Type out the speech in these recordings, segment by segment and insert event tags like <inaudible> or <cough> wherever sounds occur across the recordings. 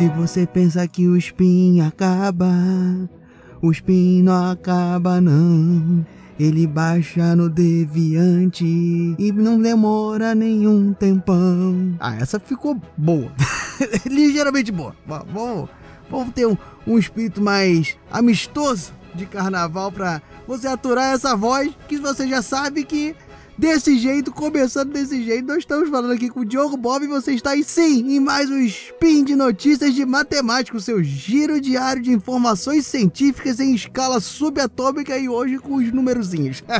Se você pensa que o spin acaba, o spin não acaba não. Ele baixa no deviante e não demora nenhum tempão. Ah, essa ficou boa. <laughs> Ligeiramente boa. Vamos, vamos ter um, um espírito mais amistoso de carnaval para você aturar essa voz que você já sabe que desse jeito, começando desse jeito, nós estamos falando aqui com o Diogo Bob e você está aí sim em mais um spin de notícias de matemática, o seu giro diário de informações científicas em escala subatômica e hoje com os numerozinhos. <laughs>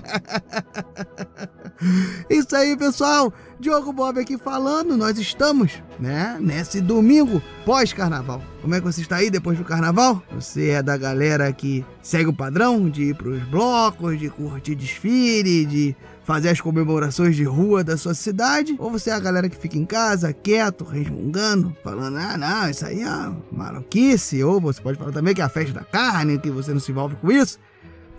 Isso aí, pessoal. Diogo Bob aqui falando. Nós estamos, né, nesse domingo pós-carnaval. Como é que você está aí depois do carnaval? Você é da galera que segue o padrão de ir pros blocos, de curtir desfile, de fazer as comemorações de rua da sua cidade? Ou você é a galera que fica em casa, quieto, resmungando, falando, ah, não, isso aí é maluquice? Ou você pode falar também que é a festa da carne, que você não se envolve com isso?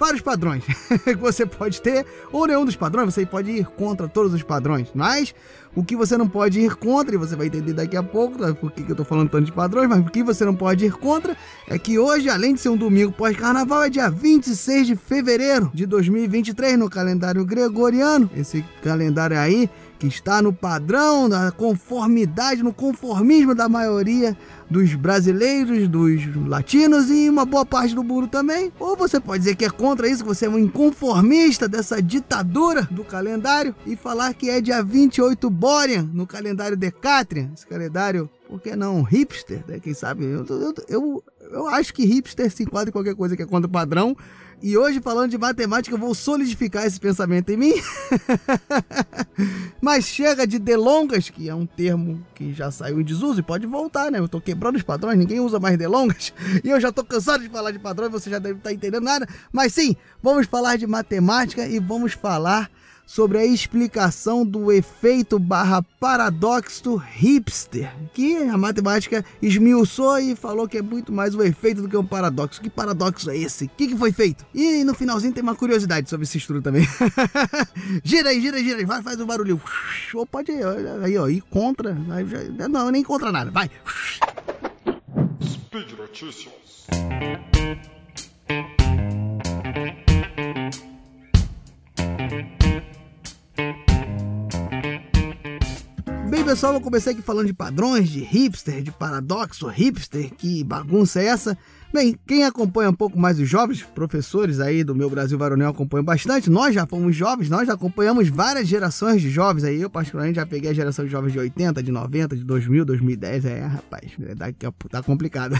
Vários padrões <laughs> que você pode ter, ou nenhum dos padrões, você pode ir contra todos os padrões. Mas o que você não pode ir contra, e você vai entender daqui a pouco né, por que eu tô falando tanto de padrões, mas o que você não pode ir contra é que hoje, além de ser um domingo pós-carnaval, é dia 26 de fevereiro de 2023 no calendário gregoriano. Esse calendário aí que está no padrão da conformidade, no conformismo da maioria dos brasileiros, dos latinos e uma boa parte do mundo também. Ou você pode dizer que é contra isso, que você é um inconformista dessa ditadura do calendário e falar que é dia 28 Borean no calendário Decatrian, esse calendário, por que não hipster, né? Quem sabe? Eu, eu, eu, eu acho que hipster se enquadra em qualquer coisa que é contra o padrão e hoje, falando de matemática, eu vou solidificar esse pensamento em mim. <laughs> Mas chega de delongas, que é um termo que já saiu em desuso e pode voltar, né? Eu tô quebrando os padrões, ninguém usa mais delongas. <laughs> E eu já tô cansado de falar de padrões, você já deve estar entendendo nada. Mas sim, vamos falar de matemática e vamos falar sobre a explicação do efeito barra paradoxo hipster, que a matemática esmiuçou e falou que é muito mais um efeito do que um paradoxo. Que paradoxo é esse? O que, que foi feito? E no finalzinho tem uma curiosidade sobre esse estudo também. <laughs> gira aí, gira, gira aí, vai, faz um barulho. Ou pode ir, aí, ó, ir contra. Não, nem contra nada, vai. Speed Notícias. Pessoal, eu comecei aqui falando de padrões, de hipster, de paradoxo hipster, que bagunça é essa? Bem, quem acompanha um pouco mais os jovens, professores aí do meu Brasil Varonel acompanham bastante. Nós já fomos jovens, nós já acompanhamos várias gerações de jovens aí. Eu, particularmente, já peguei a geração de jovens de 80, de 90, de 2000, 2010. É, rapaz, é, tá complicado.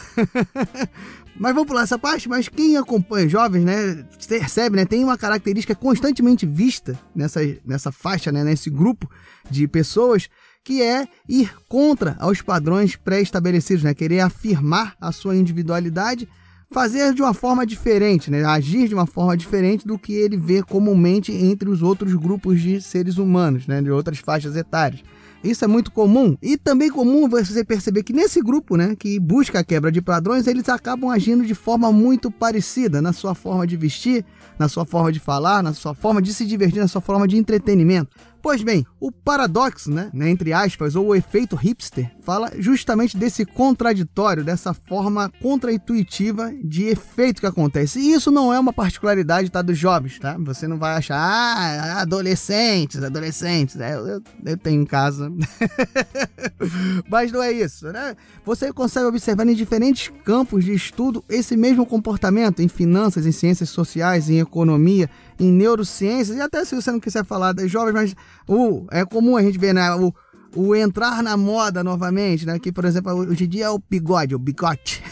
<laughs> mas vamos pular essa parte. Mas quem acompanha jovens, né, percebe, né, tem uma característica constantemente vista nessa, nessa faixa, né, nesse grupo de pessoas que é ir contra aos padrões pré-estabelecidos, né? Querer afirmar a sua individualidade, fazer de uma forma diferente, né? Agir de uma forma diferente do que ele vê comumente entre os outros grupos de seres humanos, né? De outras faixas etárias. Isso é muito comum e também comum você perceber que nesse grupo, né, que busca a quebra de padrões, eles acabam agindo de forma muito parecida na sua forma de vestir, na sua forma de falar, na sua forma de se divertir, na sua forma de entretenimento. Pois bem, o paradoxo, né, né, entre aspas, ou o efeito hipster, fala justamente desse contraditório, dessa forma contraintuitiva de efeito que acontece. E isso não é uma particularidade tá, dos jovens, tá? Você não vai achar, ah, adolescentes, adolescentes. É, eu, eu tenho em casa. <laughs> Mas não é isso, né? Você consegue observar em diferentes campos de estudo esse mesmo comportamento, em finanças, em ciências sociais, em economia, em neurociências, e até se você não quiser falar das jovens, mas uh, é comum a gente ver, né? O, o entrar na moda novamente, né? Que, por exemplo, hoje em dia é o bigode, o bigote.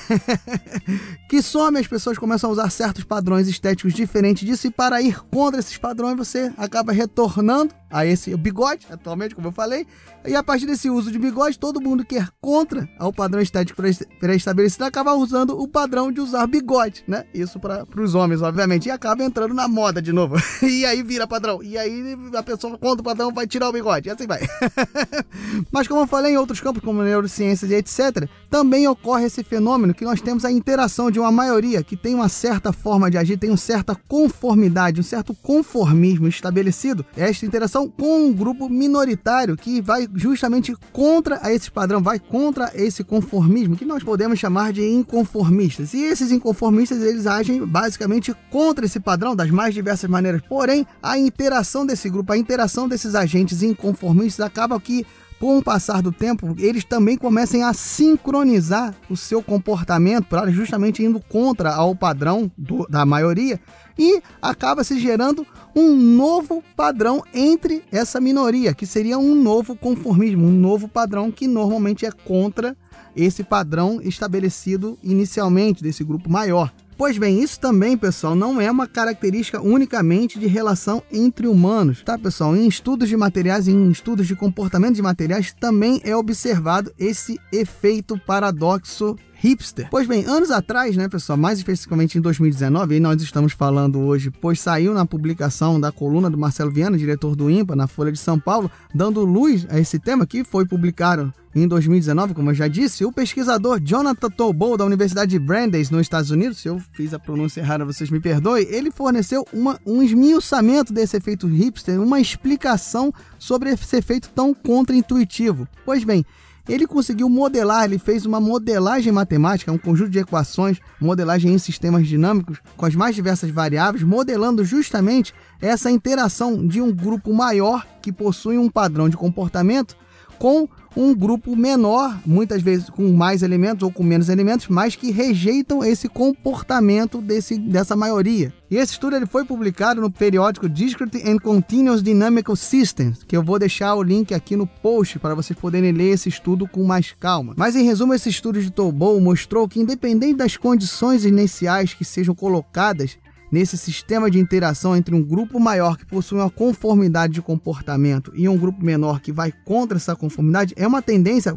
<laughs> que some, as pessoas começam a usar certos padrões estéticos diferentes disso, e para ir contra esses padrões, você acaba retornando a esse bigode, atualmente, como eu falei. E a partir desse uso de bigode, todo mundo que é contra ao padrão estético pré-estabelecido acaba usando o padrão de usar bigode, né? Isso para os homens, obviamente. E acaba entrando na moda de novo. <laughs> e aí vira padrão. E aí a pessoa contra o padrão vai tirar o bigode. E assim vai. <laughs> Mas como eu falei em outros campos, como neurociências e etc., também ocorre esse fenômeno que nós temos a interação de uma maioria que tem uma certa forma de agir, tem uma certa conformidade, um certo conformismo estabelecido. Esta interação com um grupo minoritário que vai justamente contra esse padrão, vai contra esse conformismo, que nós podemos chamar de inconformistas. E esses inconformistas, eles agem basicamente contra esse padrão das mais diversas maneiras. Porém, a interação desse grupo, a interação desses agentes inconformistas acaba que com o passar do tempo, eles também começam a sincronizar o seu comportamento, justamente indo contra ao padrão do, da maioria, e acaba se gerando um novo padrão entre essa minoria, que seria um novo conformismo, um novo padrão que normalmente é contra esse padrão estabelecido inicialmente desse grupo maior. Pois bem, isso também, pessoal, não é uma característica unicamente de relação entre humanos, tá, pessoal? Em estudos de materiais, em estudos de comportamento de materiais, também é observado esse efeito paradoxo hipster. Pois bem, anos atrás, né, pessoal, mais especificamente em 2019, e nós estamos falando hoje, pois saiu na publicação da coluna do Marcelo Viana, diretor do IMPA, na Folha de São Paulo, dando luz a esse tema que foi publicado em 2019, como eu já disse, o pesquisador Jonathan Tolbow, da Universidade de Brandeis, nos Estados Unidos, se eu fiz a pronúncia errada, vocês me perdoem, ele forneceu uma, um esmiuçamento desse efeito hipster, uma explicação sobre esse efeito tão contraintuitivo. Pois bem, ele conseguiu modelar, ele fez uma modelagem matemática, um conjunto de equações, modelagem em sistemas dinâmicos com as mais diversas variáveis, modelando justamente essa interação de um grupo maior que possui um padrão de comportamento com um grupo menor, muitas vezes com mais elementos ou com menos elementos, mas que rejeitam esse comportamento desse, dessa maioria. E esse estudo ele foi publicado no periódico Discrete and Continuous Dynamical Systems, que eu vou deixar o link aqui no post para vocês poderem ler esse estudo com mais calma. Mas em resumo, esse estudo de Tolbow mostrou que independente das condições iniciais que sejam colocadas nesse sistema de interação entre um grupo maior que possui uma conformidade de comportamento e um grupo menor que vai contra essa conformidade é uma tendência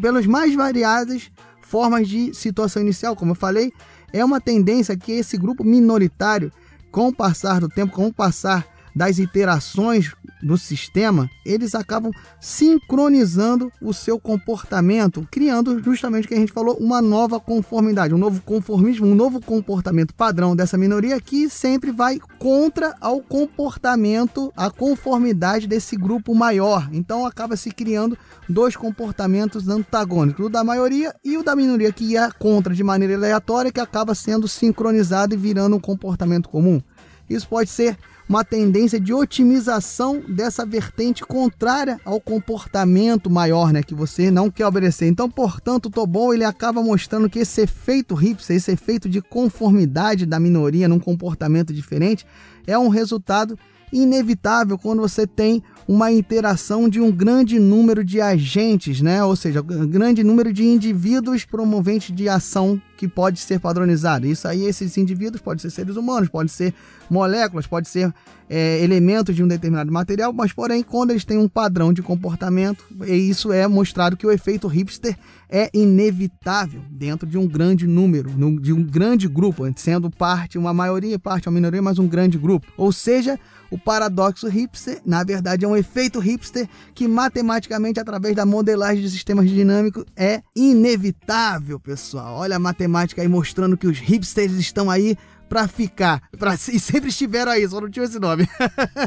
pelas mais variadas formas de situação inicial, como eu falei, é uma tendência que esse grupo minoritário, com o passar do tempo, com o passar das interações do sistema, eles acabam sincronizando o seu comportamento, criando justamente o que a gente falou, uma nova conformidade, um novo conformismo, um novo comportamento padrão dessa minoria que sempre vai contra ao comportamento, a conformidade desse grupo maior. Então acaba se criando dois comportamentos antagônicos, o da maioria e o da minoria que ia contra de maneira aleatória, que acaba sendo sincronizado e virando um comportamento comum. Isso pode ser uma tendência de otimização dessa vertente contrária ao comportamento maior, né, que você não quer obedecer. Então, portanto, o Tobon ele acaba mostrando que esse efeito hipster, esse efeito de conformidade da minoria num comportamento diferente, é um resultado inevitável quando você tem uma interação de um grande número de agentes, né? Ou seja, um grande número de indivíduos promoventes de ação que pode ser padronizado. Isso aí, esses indivíduos podem ser seres humanos, podem ser moléculas, pode ser é, elementos de um determinado material, mas porém, quando eles têm um padrão de comportamento, isso é mostrado que o efeito hipster é inevitável dentro de um grande número, de um grande grupo, sendo parte uma maioria, parte uma minoria, mas um grande grupo. Ou seja, o paradoxo hipster, na verdade, é um efeito hipster que matematicamente, através da modelagem de sistemas dinâmicos, é inevitável, pessoal. Olha a matemática aí mostrando que os hipsters estão aí para ficar. Pra, e sempre estiveram aí, só não tinha esse nome.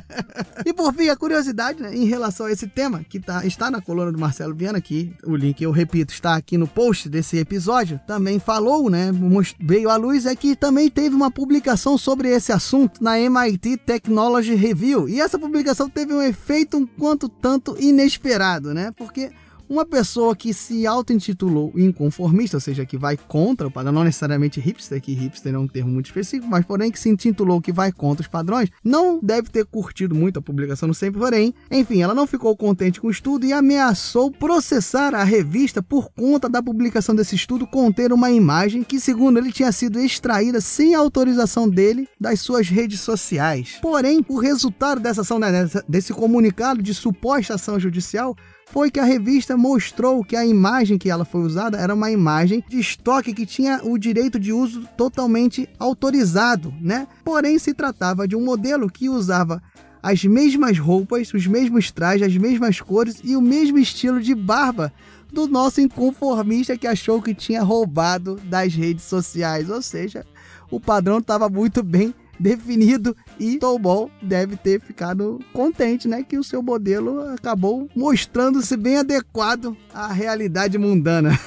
<laughs> e por fim, a curiosidade né, em relação a esse tema, que tá, está na coluna do Marcelo Viana, que o link, eu repito, está aqui no post desse episódio, também falou, né? Veio à luz, é que também teve uma publicação sobre esse assunto na MIT Technology Review. E essa publicação teve um efeito um quanto tanto inesperado, né? Porque uma pessoa que se auto-intitulou inconformista, ou seja, que vai contra o padrão, não necessariamente hipster, que hipster é um termo muito específico, mas porém que se intitulou que vai contra os padrões, não deve ter curtido muito a publicação no sempre, porém, enfim, ela não ficou contente com o estudo e ameaçou processar a revista por conta da publicação desse estudo conter uma imagem que, segundo ele, tinha sido extraída sem autorização dele das suas redes sociais. Porém, o resultado dessa ação, né, desse comunicado de suposta ação judicial, foi que a revista mostrou que a imagem que ela foi usada era uma imagem de estoque que tinha o direito de uso totalmente autorizado, né? Porém, se tratava de um modelo que usava as mesmas roupas, os mesmos trajes, as mesmas cores e o mesmo estilo de barba do nosso inconformista que achou que tinha roubado das redes sociais. Ou seja, o padrão estava muito bem definido e Tobol deve ter ficado contente, né, que o seu modelo acabou mostrando-se bem adequado à realidade mundana.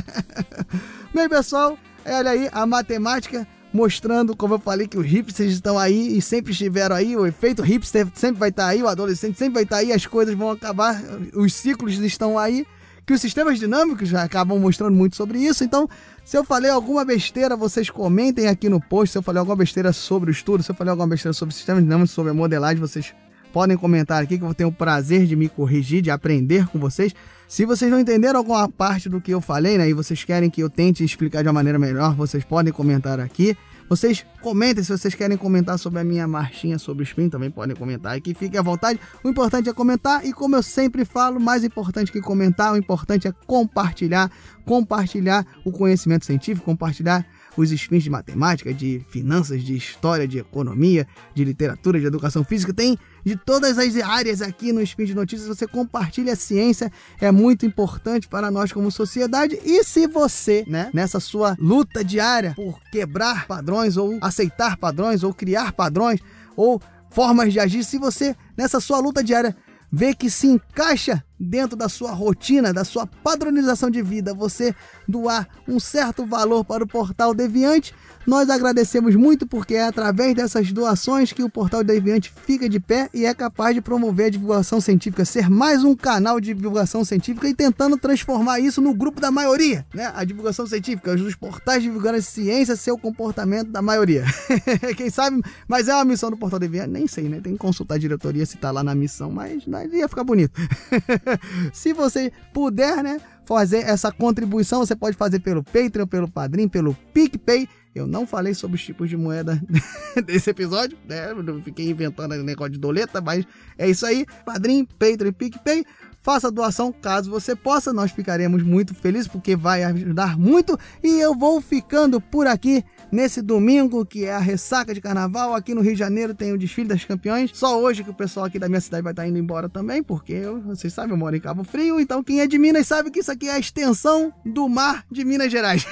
<laughs> bem, pessoal, olha aí a matemática mostrando, como eu falei, que os hipsters estão aí e sempre estiveram aí, o efeito hipster sempre vai estar aí, o adolescente sempre vai estar aí, as coisas vão acabar, os ciclos estão aí que os sistemas dinâmicos acabam mostrando muito sobre isso. Então, se eu falei alguma besteira, vocês comentem aqui no post. Se eu falei alguma besteira sobre o estudo, se eu falei alguma besteira sobre sistemas dinâmicos, sobre a modelagem, vocês podem comentar aqui que eu ter o prazer de me corrigir, de aprender com vocês. Se vocês não entenderam alguma parte do que eu falei, né, e vocês querem que eu tente explicar de uma maneira melhor, vocês podem comentar aqui. Vocês comentem se vocês querem comentar sobre a minha marchinha sobre o spin, também podem comentar aqui, fiquem à vontade. O importante é comentar e como eu sempre falo, mais importante que comentar, o importante é compartilhar, compartilhar o conhecimento científico, compartilhar os spins de matemática, de finanças, de história, de economia, de literatura, de educação física, tem de todas as áreas aqui no Spin de Notícias. Você compartilha a ciência, é muito importante para nós como sociedade. E se você, né, nessa sua luta diária por quebrar padrões, ou aceitar padrões, ou criar padrões, ou formas de agir, se você, nessa sua luta diária, vê que se encaixa dentro da sua rotina, da sua padronização de vida, você doar um certo valor para o Portal Deviante, nós agradecemos muito porque é através dessas doações que o Portal Deviante fica de pé e é capaz de promover a divulgação científica, ser mais um canal de divulgação científica e tentando transformar isso no grupo da maioria, né? A divulgação científica, os portais divulgando a ciência, seu comportamento da maioria. <laughs> Quem sabe, mas é uma missão do Portal Deviante, nem sei, né? Tem que consultar a diretoria se tá lá na missão, mas ia ficar bonito. <laughs> <laughs> se você puder, né, fazer essa contribuição, você pode fazer pelo Patreon, pelo Padrim, pelo PicPay. Eu não falei sobre os tipos de moeda <laughs> desse episódio, né? Eu fiquei inventando negócio de doleta, mas é isso aí. Padrim, Patreon, PicPay. Faça a doação caso você possa, nós ficaremos muito felizes porque vai ajudar muito. E eu vou ficando por aqui nesse domingo, que é a ressaca de carnaval. Aqui no Rio de Janeiro tem o desfile das campeões. Só hoje que o pessoal aqui da minha cidade vai estar indo embora também, porque eu, vocês sabem, eu moro em Cabo Frio. Então quem é de Minas sabe que isso aqui é a extensão do mar de Minas Gerais.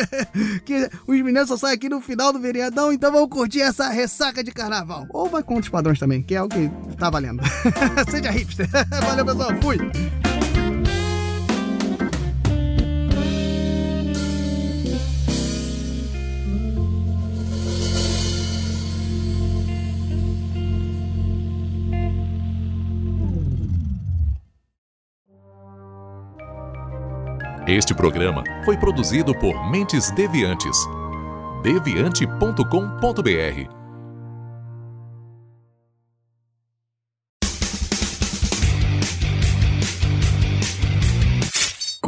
<laughs> que os mineiros só saem aqui no final do vereadão, então vamos curtir essa ressaca de carnaval. Ou vai com os padrões também, que é o que tá valendo. <laughs> Seja hipster. <laughs> Valeu, pessoal. Fui. Este programa foi produzido por Mentes Deviantes. deviante.com.br